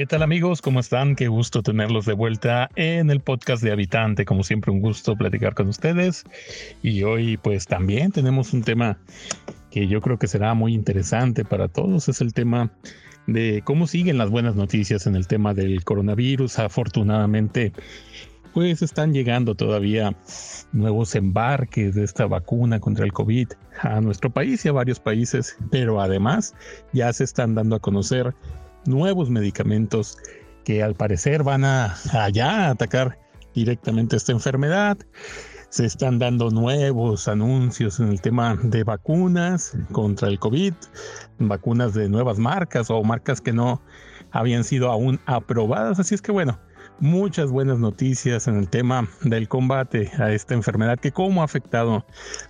¿Qué tal amigos? ¿Cómo están? Qué gusto tenerlos de vuelta en el podcast de Habitante. Como siempre, un gusto platicar con ustedes. Y hoy pues también tenemos un tema que yo creo que será muy interesante para todos. Es el tema de cómo siguen las buenas noticias en el tema del coronavirus. Afortunadamente, pues están llegando todavía nuevos embarques de esta vacuna contra el COVID a nuestro país y a varios países, pero además ya se están dando a conocer nuevos medicamentos que al parecer van a allá atacar directamente esta enfermedad. Se están dando nuevos anuncios en el tema de vacunas contra el COVID, vacunas de nuevas marcas o marcas que no habían sido aún aprobadas. Así es que bueno, muchas buenas noticias en el tema del combate a esta enfermedad que cómo ha afectado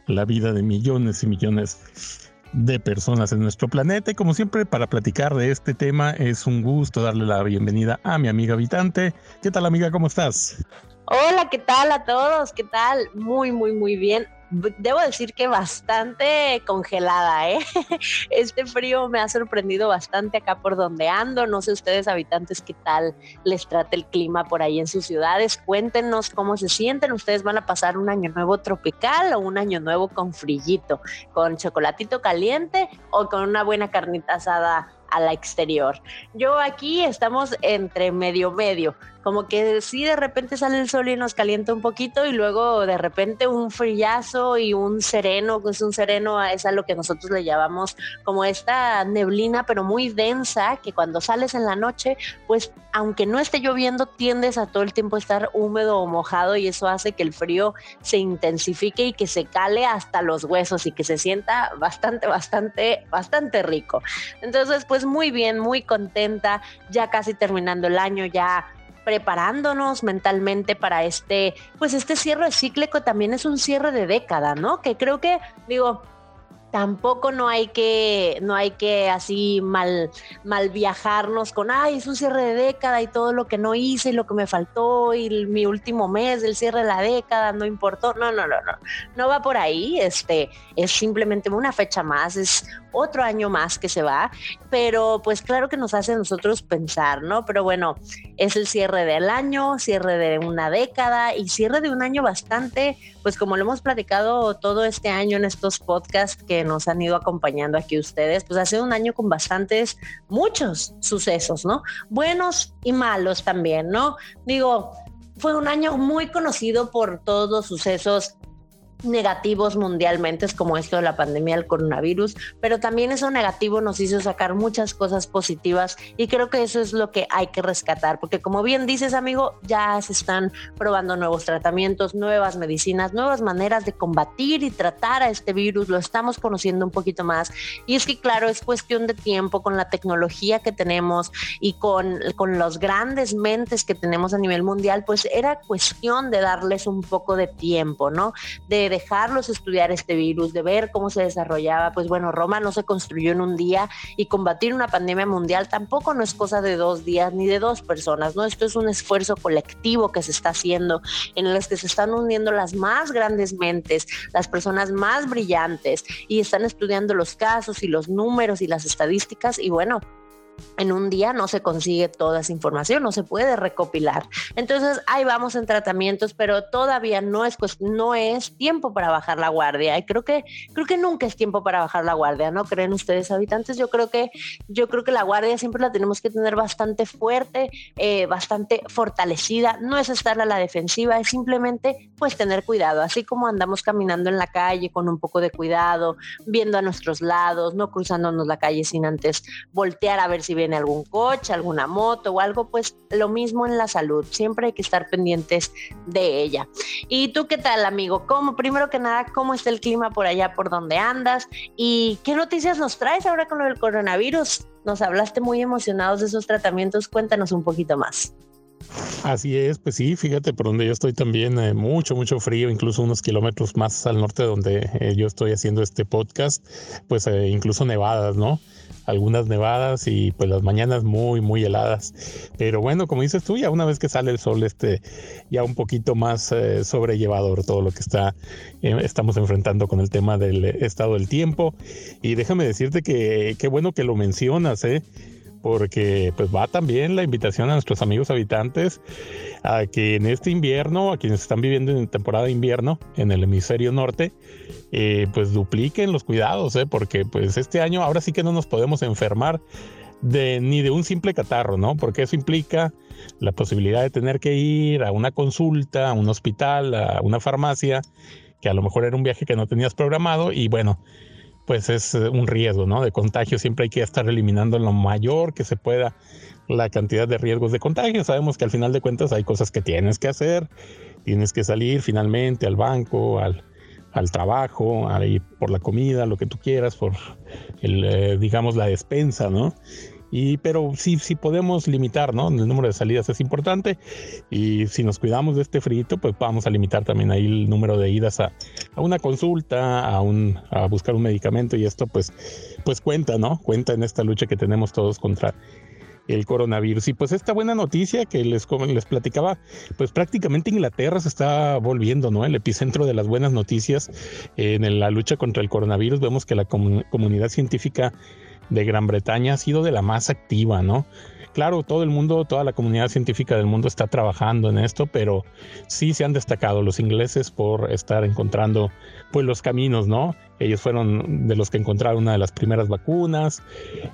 la vida de millones y millones de personas en nuestro planeta. Y como siempre, para platicar de este tema, es un gusto darle la bienvenida a mi amiga habitante. ¿Qué tal, amiga? ¿Cómo estás? Hola, ¿qué tal a todos? ¿Qué tal? Muy, muy, muy bien debo decir que bastante congelada, ¿eh? Este frío me ha sorprendido bastante acá por donde ando. No sé ustedes, habitantes, qué tal les trata el clima por ahí en sus ciudades. Cuéntenos cómo se sienten. Ustedes van a pasar un año nuevo tropical o un año nuevo con frillito, con chocolatito caliente o con una buena carnita asada a la exterior. Yo aquí estamos entre medio medio como que sí de repente sale el sol y nos calienta un poquito y luego de repente un frillazo y un sereno, pues un sereno es a lo que nosotros le llamamos como esta neblina pero muy densa que cuando sales en la noche pues aunque no esté lloviendo tiendes a todo el tiempo estar húmedo o mojado y eso hace que el frío se intensifique y que se cale hasta los huesos y que se sienta bastante, bastante, bastante rico. Entonces pues muy bien, muy contenta, ya casi terminando el año, ya preparándonos mentalmente para este, pues este cierre cíclico también es un cierre de década, ¿no? Que creo que, digo, tampoco no hay que, no hay que así mal, mal viajarnos con, ay, es un cierre de década y todo lo que no hice y lo que me faltó y mi último mes del cierre de la década no importó. No, no, no, no, no va por ahí. Este es simplemente una fecha más, es otro año más que se va, pero pues claro que nos hace a nosotros pensar, ¿no? Pero bueno, es el cierre del año, cierre de una década y cierre de un año bastante, pues como lo hemos platicado todo este año en estos podcasts que nos han ido acompañando aquí ustedes, pues ha un año con bastantes, muchos sucesos, ¿no? Buenos y malos también, ¿no? Digo, fue un año muy conocido por todos los sucesos negativos mundialmente, como esto de la pandemia del coronavirus, pero también eso negativo nos hizo sacar muchas cosas positivas y creo que eso es lo que hay que rescatar, porque como bien dices amigo, ya se están probando nuevos tratamientos, nuevas medicinas, nuevas maneras de combatir y tratar a este virus, lo estamos conociendo un poquito más y es que claro, es cuestión de tiempo con la tecnología que tenemos y con, con los grandes mentes que tenemos a nivel mundial, pues era cuestión de darles un poco de tiempo, ¿no? De dejarlos estudiar este virus, de ver cómo se desarrollaba, pues bueno, Roma no se construyó en un día y combatir una pandemia mundial tampoco no es cosa de dos días ni de dos personas, ¿no? Esto es un esfuerzo colectivo que se está haciendo en el que se están uniendo las más grandes mentes, las personas más brillantes y están estudiando los casos y los números y las estadísticas y bueno, en un día no se consigue toda esa información, no se puede recopilar. Entonces, ahí vamos en tratamientos, pero todavía no es no es tiempo para bajar la guardia. Y creo que creo que nunca es tiempo para bajar la guardia, ¿no creen ustedes habitantes? Yo creo que yo creo que la guardia siempre la tenemos que tener bastante fuerte, eh, bastante fortalecida. No es estar a la defensiva, es simplemente pues tener cuidado, así como andamos caminando en la calle con un poco de cuidado, viendo a nuestros lados, no cruzándonos la calle sin antes voltear a ver si si viene algún coche, alguna moto o algo, pues lo mismo en la salud, siempre hay que estar pendientes de ella. ¿Y tú qué tal, amigo? ¿Cómo, primero que nada, cómo está el clima por allá, por donde andas? ¿Y qué noticias nos traes ahora con lo del coronavirus? Nos hablaste muy emocionados de esos tratamientos, cuéntanos un poquito más. Así es, pues sí, fíjate por donde yo estoy también, eh, mucho, mucho frío, incluso unos kilómetros más al norte de donde eh, yo estoy haciendo este podcast, pues eh, incluso nevadas, ¿no? Algunas nevadas y pues las mañanas muy, muy heladas. Pero bueno, como dices tú, ya una vez que sale el sol, este, ya un poquito más eh, sobrellevador todo lo que está, eh, estamos enfrentando con el tema del estado del tiempo. Y déjame decirte que qué bueno que lo mencionas, ¿eh? Porque pues va también la invitación a nuestros amigos habitantes a que en este invierno, a quienes están viviendo en temporada de invierno en el hemisferio norte, eh, pues dupliquen los cuidados, ¿eh? porque pues este año ahora sí que no nos podemos enfermar de, ni de un simple catarro, ¿no? Porque eso implica la posibilidad de tener que ir a una consulta, a un hospital, a una farmacia, que a lo mejor era un viaje que no tenías programado y bueno, pues es eh, un riesgo, ¿no? De contagio siempre hay que estar eliminando lo mayor que se pueda la cantidad de riesgos de contagio. Sabemos que al final de cuentas hay cosas que tienes que hacer, tienes que salir finalmente al banco, al, al trabajo, a ir por la comida, lo que tú quieras, por el, eh, digamos, la despensa, ¿no? Y, pero sí, sí podemos limitar, ¿no? El número de salidas es importante y si nos cuidamos de este frito, pues vamos a limitar también ahí el número de idas a, a una consulta, a, un, a buscar un medicamento y esto pues, pues cuenta, ¿no? Cuenta en esta lucha que tenemos todos contra el coronavirus. Y pues esta buena noticia que les, les platicaba, pues prácticamente Inglaterra se está volviendo, ¿no? El epicentro de las buenas noticias en la lucha contra el coronavirus. Vemos que la comunidad científica de Gran Bretaña ha sido de la más activa, ¿no? Claro, todo el mundo, toda la comunidad científica del mundo está trabajando en esto, pero sí se han destacado los ingleses por estar encontrando pues los caminos, ¿no? Ellos fueron de los que encontraron una de las primeras vacunas.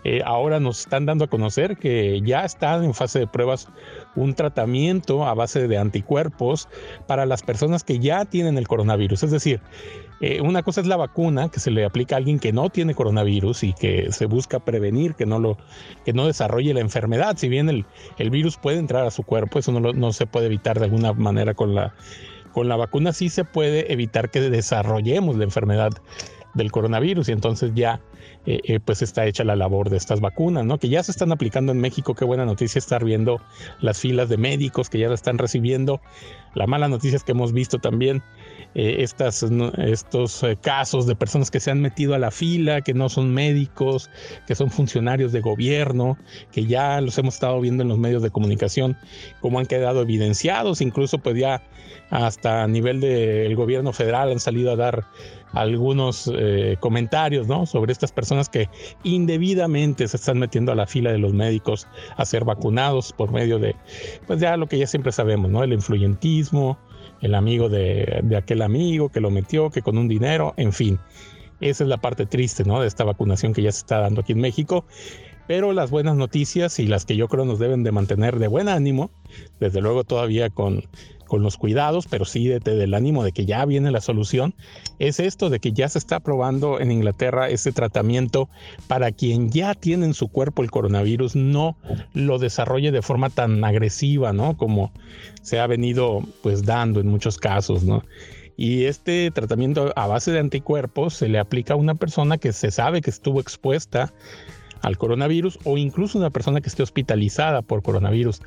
Eh, ahora nos están dando a conocer que ya está en fase de pruebas un tratamiento a base de anticuerpos para las personas que ya tienen el coronavirus. Es decir, eh, una cosa es la vacuna que se le aplica a alguien que no tiene coronavirus y que se busca prevenir que no, lo, que no desarrolle la enfermedad. Si bien el, el virus puede entrar a su cuerpo, eso no, no se puede evitar de alguna manera con la, con la vacuna, sí se puede evitar que desarrollemos la enfermedad del coronavirus y entonces ya eh, eh, pues está hecha la labor de estas vacunas, ¿no? Que ya se están aplicando en México, qué buena noticia estar viendo las filas de médicos que ya la están recibiendo. La mala noticia es que hemos visto también eh, estas, estos casos de personas que se han metido a la fila, que no son médicos, que son funcionarios de gobierno, que ya los hemos estado viendo en los medios de comunicación, como han quedado evidenciados, incluso pues ya hasta a nivel del gobierno federal han salido a dar algunos eh, comentarios ¿no? sobre estas personas que indebidamente se están metiendo a la fila de los médicos a ser vacunados por medio de, pues ya lo que ya siempre sabemos, ¿no? El influyentismo, el amigo de, de aquel amigo que lo metió, que con un dinero, en fin. Esa es la parte triste, ¿no? De esta vacunación que ya se está dando aquí en México. Pero las buenas noticias y las que yo creo nos deben de mantener de buen ánimo, desde luego todavía con con los cuidados, pero sí de, del ánimo de que ya viene la solución, es esto de que ya se está probando en Inglaterra ese tratamiento para quien ya tiene en su cuerpo el coronavirus, no lo desarrolle de forma tan agresiva, ¿no? Como se ha venido pues dando en muchos casos, ¿no? Y este tratamiento a base de anticuerpos se le aplica a una persona que se sabe que estuvo expuesta al coronavirus o incluso una persona que esté hospitalizada por coronavirus.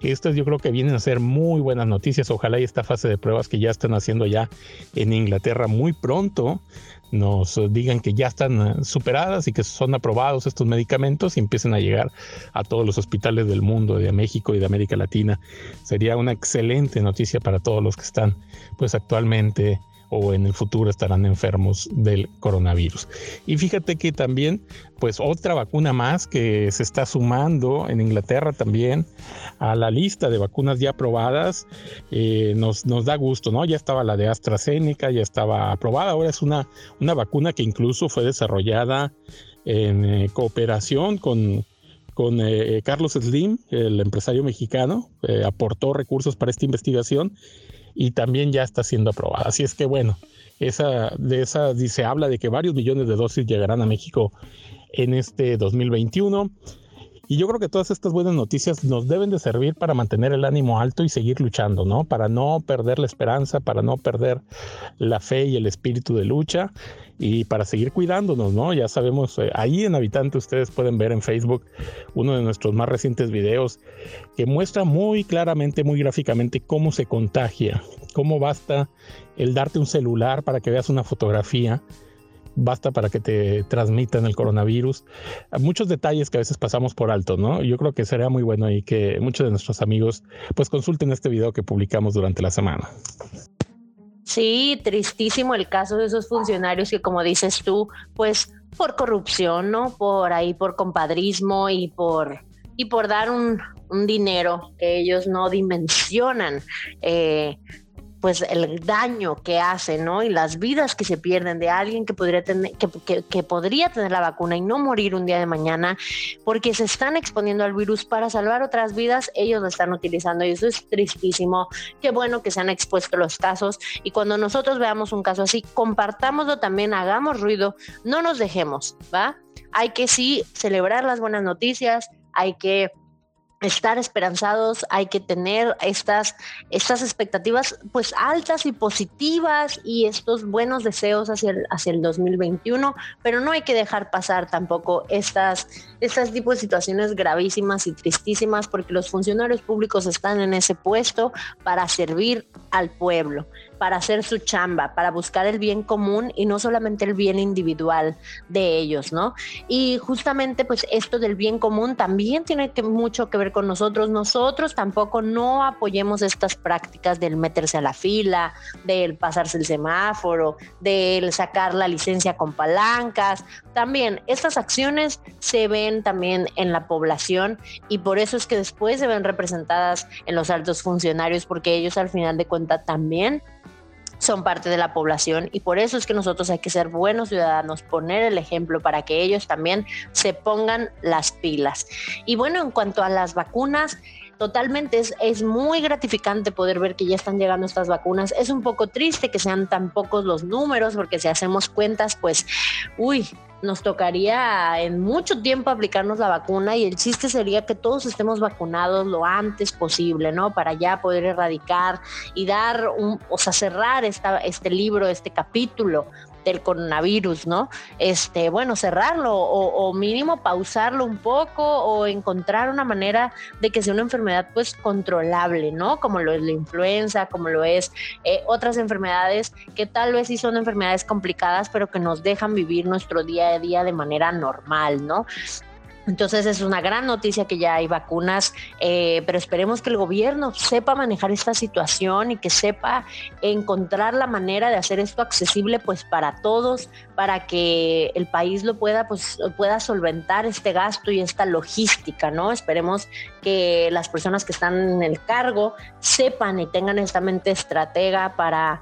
Estas yo creo que vienen a ser muy buenas noticias. Ojalá y esta fase de pruebas que ya están haciendo ya en Inglaterra muy pronto nos digan que ya están eh, superadas y que son aprobados estos medicamentos y empiecen a llegar a todos los hospitales del mundo, de México y de América Latina. Sería una excelente noticia para todos los que están pues actualmente o en el futuro estarán enfermos del coronavirus. Y fíjate que también, pues otra vacuna más que se está sumando en Inglaterra también a la lista de vacunas ya aprobadas, eh, nos, nos da gusto, ¿no? Ya estaba la de AstraZeneca, ya estaba aprobada, ahora es una, una vacuna que incluso fue desarrollada en eh, cooperación con, con eh, Carlos Slim, el empresario mexicano, aportó recursos para esta investigación y también ya está siendo aprobada. Así es que bueno, esa, de esa se habla de que varios millones de dosis llegarán a México en este 2021. Y yo creo que todas estas buenas noticias nos deben de servir para mantener el ánimo alto y seguir luchando, ¿no? Para no perder la esperanza, para no perder la fe y el espíritu de lucha y para seguir cuidándonos, ¿no? Ya sabemos, eh, ahí en Habitante ustedes pueden ver en Facebook uno de nuestros más recientes videos que muestra muy claramente, muy gráficamente cómo se contagia, cómo basta el darte un celular para que veas una fotografía basta para que te transmitan el coronavirus. Muchos detalles que a veces pasamos por alto, ¿no? Yo creo que sería muy bueno y que muchos de nuestros amigos pues consulten este video que publicamos durante la semana. Sí, tristísimo el caso de esos funcionarios que como dices tú, pues por corrupción, ¿no? Por ahí, por compadrismo y por, y por dar un, un dinero que ellos no dimensionan. Eh, pues el daño que hace, ¿no? Y las vidas que se pierden de alguien que podría tener, que, podría tener la vacuna y no morir un día de mañana, porque se están exponiendo al virus para salvar otras vidas, ellos lo están utilizando y eso es tristísimo. Qué bueno que se han expuesto los casos y cuando nosotros veamos un caso así, compartámoslo también, hagamos ruido, no nos dejemos, ¿va? Hay que sí celebrar las buenas noticias, hay que estar esperanzados, hay que tener estas, estas expectativas pues altas y positivas y estos buenos deseos hacia el, hacia el 2021, pero no hay que dejar pasar tampoco estas, estas tipos de situaciones gravísimas y tristísimas porque los funcionarios públicos están en ese puesto para servir al pueblo para hacer su chamba, para buscar el bien común y no solamente el bien individual de ellos, ¿no? Y justamente pues esto del bien común también tiene mucho que ver con nosotros. Nosotros tampoco no apoyemos estas prácticas del meterse a la fila, del pasarse el semáforo, del sacar la licencia con palancas. También estas acciones se ven también en la población y por eso es que después se ven representadas en los altos funcionarios porque ellos al final de cuentas también son parte de la población y por eso es que nosotros hay que ser buenos ciudadanos, poner el ejemplo para que ellos también se pongan las pilas. Y bueno, en cuanto a las vacunas, totalmente es, es, muy gratificante poder ver que ya están llegando estas vacunas. Es un poco triste que sean tan pocos los números, porque si hacemos cuentas, pues, uy, nos tocaría en mucho tiempo aplicarnos la vacuna y el chiste sería que todos estemos vacunados lo antes posible, ¿no? Para ya poder erradicar y dar un, o sea, cerrar esta, este libro, este capítulo del coronavirus, ¿no? Este, bueno, cerrarlo o, mínimo pausarlo un poco o encontrar una manera de que sea una enfermedad pues controlable, ¿no? Como lo es la influenza, como lo es eh, otras enfermedades que tal vez sí son enfermedades complicadas, pero que nos dejan vivir nuestro día a día de manera normal, ¿no? Entonces es una gran noticia que ya hay vacunas, eh, pero esperemos que el gobierno sepa manejar esta situación y que sepa encontrar la manera de hacer esto accesible pues para todos, para que el país lo pueda pues pueda solventar este gasto y esta logística, ¿no? Esperemos que las personas que están en el cargo sepan y tengan esta mente estratega para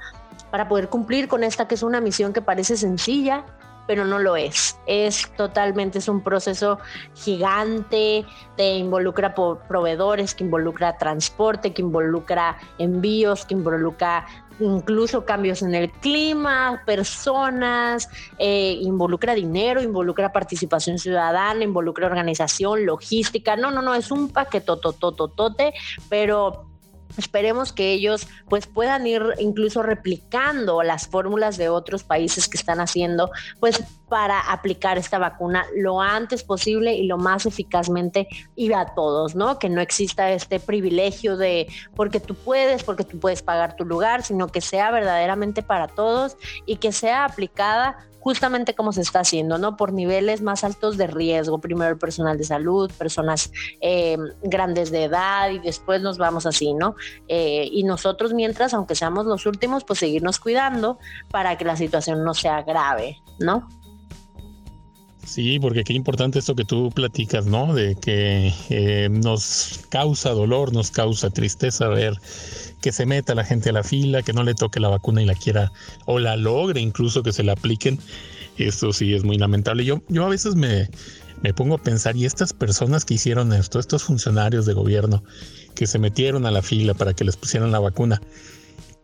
para poder cumplir con esta que es una misión que parece sencilla, pero no lo es. Es totalmente, es un proceso gigante, te involucra proveedores, que involucra transporte, que involucra envíos, que involucra incluso cambios en el clima, personas, eh, involucra dinero, involucra participación ciudadana, involucra organización, logística. No, no, no, es un paquete totototote, pero Esperemos que ellos pues puedan ir incluso replicando las fórmulas de otros países que están haciendo pues para aplicar esta vacuna lo antes posible y lo más eficazmente y a todos, ¿no? Que no exista este privilegio de porque tú puedes, porque tú puedes pagar tu lugar, sino que sea verdaderamente para todos y que sea aplicada justamente como se está haciendo, ¿no? Por niveles más altos de riesgo. Primero el personal de salud, personas eh, grandes de edad y después nos vamos así, ¿no? Eh, y nosotros mientras, aunque seamos los últimos, pues seguirnos cuidando para que la situación no sea grave, ¿no? Sí, porque qué importante esto que tú platicas, ¿no? De que eh, nos causa dolor, nos causa tristeza ver que se meta la gente a la fila, que no le toque la vacuna y la quiera o la logre incluso que se la apliquen. Esto sí es muy lamentable. Yo, yo a veces me, me pongo a pensar, y estas personas que hicieron esto, estos funcionarios de gobierno que se metieron a la fila para que les pusieran la vacuna,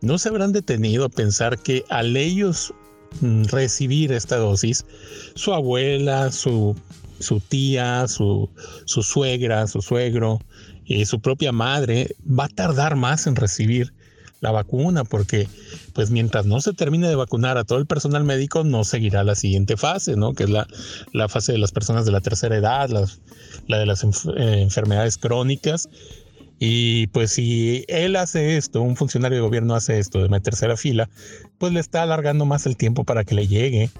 ¿no se habrán detenido a pensar que al ellos recibir esta dosis, su abuela, su, su tía, su, su suegra, su suegro, y su propia madre va a tardar más en recibir la vacuna porque pues mientras no se termine de vacunar a todo el personal médico no seguirá la siguiente fase, ¿no? Que es la, la fase de las personas de la tercera edad, la de las eh, enfermedades crónicas. Y pues si él hace esto, un funcionario de gobierno hace esto de meterse a la fila, pues le está alargando más el tiempo para que le llegue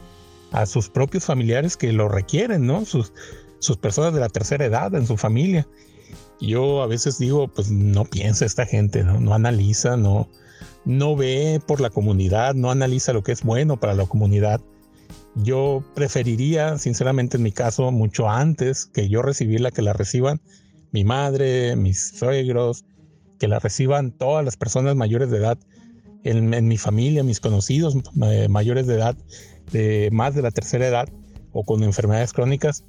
a sus propios familiares que lo requieren, ¿no? Sus, sus personas de la tercera edad en su familia yo a veces digo, pues no piensa esta gente, no, no analiza, no, no ve por la comunidad, no analiza lo que es bueno para la comunidad. Yo preferiría, sinceramente en mi caso, mucho antes que yo recibirla, que la reciban mi madre, mis suegros, que la reciban todas las personas mayores de edad en, mi familia, mis conocidos eh, mayores de edad, de más de la tercera edad o con enfermedades crónicas.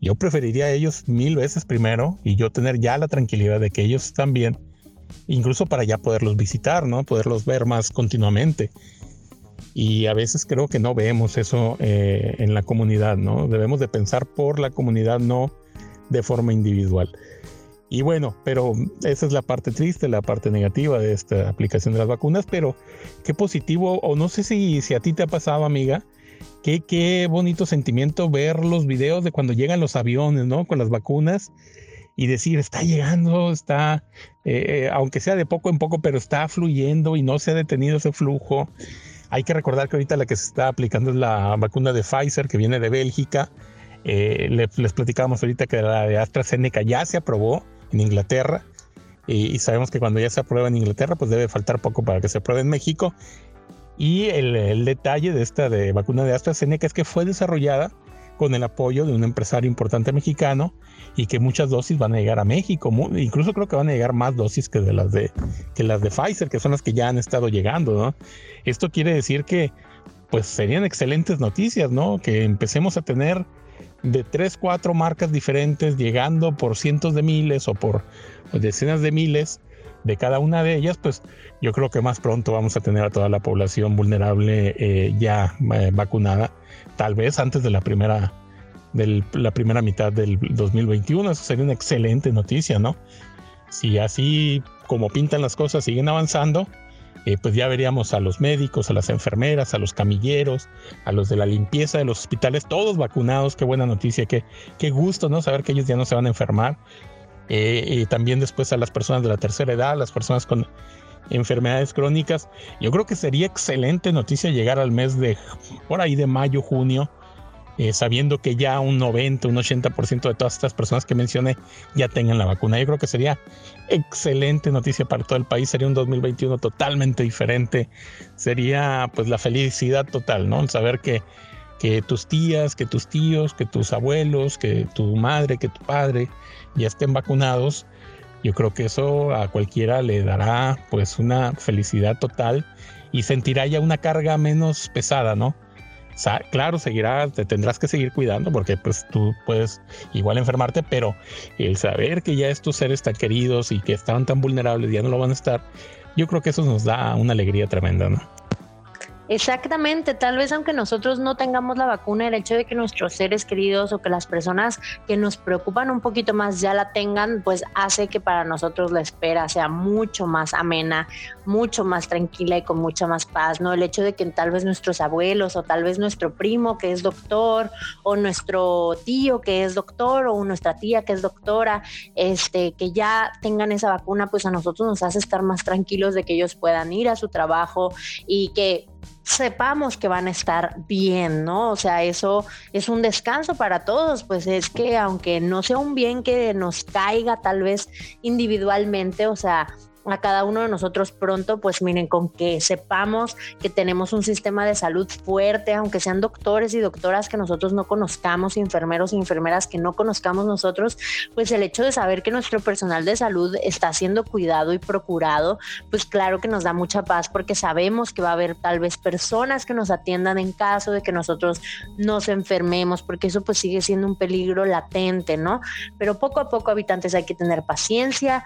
Yo preferiría a ellos mil veces primero y yo tener ya la tranquilidad de que ellos están bien, incluso para ya poderlos visitar, ¿no? Poderlos ver más continuamente. Y a veces creo que no vemos eso eh, en la comunidad, ¿no? Debemos de pensar por la comunidad, no de forma individual. Y bueno, pero esa es la parte triste, la parte negativa de esta aplicación de las vacunas, pero qué positivo, o no sé si, si a ti te ha pasado, amiga, qué, qué bonito sentimiento ver los videos de cuando llegan los aviones, ¿no? Con las vacunas y decir, está llegando, está, eh, aunque sea de poco en poco, pero está fluyendo y no se ha detenido ese flujo. Hay que recordar que ahorita la que se está aplicando es la vacuna de Pfizer, que viene de Bélgica. Eh, les, les platicábamos ahorita que la de AstraZeneca ya se aprobó en Inglaterra. Y, sabemos que cuando ya se aprueba en Inglaterra, pues debe faltar poco para que se apruebe en México. Y el, detalle de esta de vacuna de AstraZeneca es que fue desarrollada con el apoyo de un empresario importante mexicano y que muchas dosis van a llegar a México. Incluso creo que van a llegar más dosis que de las de que las de Pfizer, que son las que ya han estado llegando. ¿no? Esto quiere decir que pues serían excelentes noticias, ¿no? Que empecemos a tener de tres, cuatro marcas diferentes, llegando por cientos de miles o por decenas de miles de cada una de ellas, pues yo creo que más pronto vamos a tener a toda la población vulnerable eh, ya eh, vacunada, tal vez antes de la primera, de la primera mitad del 2021. Eso sería una excelente noticia, ¿no? Si así como pintan las cosas siguen avanzando, eh, pues ya veríamos a los médicos, a las enfermeras, a los camilleros, a los de la limpieza de los hospitales, todos vacunados. Qué buena noticia, qué, qué gusto, ¿no? Saber que ellos ya no se van a enfermar. Eh, y también después a las personas de la tercera edad, las personas con enfermedades crónicas. Yo creo que sería excelente noticia llegar al mes de por ahí de mayo, junio, eh, sabiendo que ya un 90, un 80% de todas estas personas que mencioné ya tengan la vacuna. Yo creo que sería excelente noticia para todo el país, sería un 2021 totalmente diferente, sería pues la felicidad total, ¿no? El saber que, que tus tías, que tus tíos, que tus abuelos, que tu madre, que tu padre ya estén vacunados, yo creo que eso a cualquiera le dará pues una felicidad total y sentirá ya una carga menos pesada, ¿no? Claro, seguirá, te tendrás que seguir cuidando porque pues tú puedes igual enfermarte, pero el saber que ya estos seres tan queridos y que estaban tan vulnerables ya no lo van a estar, yo creo que eso nos da una alegría tremenda, ¿no? Exactamente, tal vez aunque nosotros no tengamos la vacuna, el hecho de que nuestros seres queridos o que las personas que nos preocupan un poquito más ya la tengan, pues hace que para nosotros la espera sea mucho más amena, mucho más tranquila y con mucha más paz, ¿no? El hecho de que tal vez nuestros abuelos o tal vez nuestro primo que es doctor o nuestro tío que es doctor o nuestra tía que es doctora, este, que ya tengan esa vacuna, pues a nosotros nos hace estar más tranquilos de que ellos puedan ir a su trabajo y que sepamos que van a estar bien, ¿no? O sea, eso es un descanso para todos, pues es que aunque no sea un bien que nos caiga tal vez individualmente, o sea, a cada uno de nosotros pronto, pues miren, con que sepamos que tenemos un sistema de salud fuerte, aunque sean doctores y doctoras que nosotros no conozcamos, enfermeros y enfermeras que no conozcamos nosotros, pues el hecho de saber que nuestro personal de salud está siendo cuidado y procurado, pues claro que nos da mucha paz porque sabemos que va a haber tal vez personas que nos atiendan en caso de que nosotros nos enfermemos, porque eso pues sigue siendo un peligro latente, ¿no? Pero poco a poco, habitantes, hay que tener paciencia,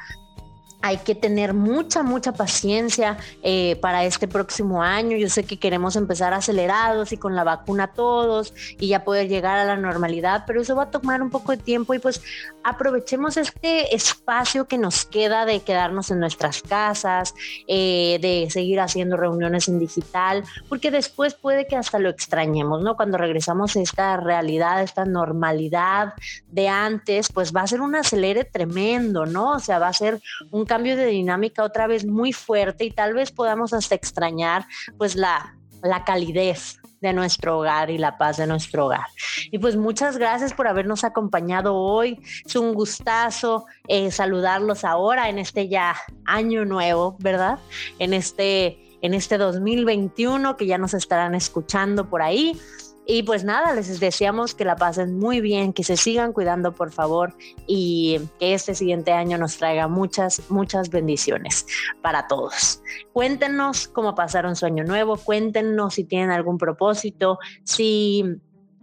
hay que tener mucha, mucha paciencia eh, para este próximo año. Yo sé que queremos empezar acelerados y con la vacuna todos y ya poder llegar a la normalidad, pero eso va a tomar un poco de tiempo y pues aprovechemos este espacio que nos queda de quedarnos en nuestras casas, eh, de seguir haciendo reuniones en digital, porque después puede que hasta lo extrañemos, ¿no? Cuando regresamos a esta realidad, esta normalidad de antes, pues va a ser un acelere tremendo, ¿no? O sea, va a ser un cambio de dinámica otra vez muy fuerte y tal vez podamos hasta extrañar pues la, la calidez de nuestro hogar y la paz de nuestro hogar. Y pues muchas gracias por habernos acompañado hoy. Es un gustazo eh, saludarlos ahora en este ya año nuevo, ¿verdad? En este, en este 2021 que ya nos estarán escuchando por ahí. Y pues nada, les deseamos que la pasen muy bien, que se sigan cuidando por favor y que este siguiente año nos traiga muchas, muchas bendiciones para todos. Cuéntenos cómo pasaron su año nuevo, cuéntenos si tienen algún propósito, si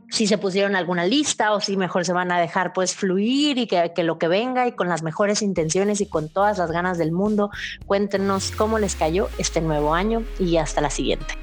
si se pusieron alguna lista o si mejor se van a dejar pues fluir y que, que, lo que venga y con las mejores intenciones y con todas las ganas del mundo, cuéntenos cómo les cayó este nuevo año y hasta la siguiente.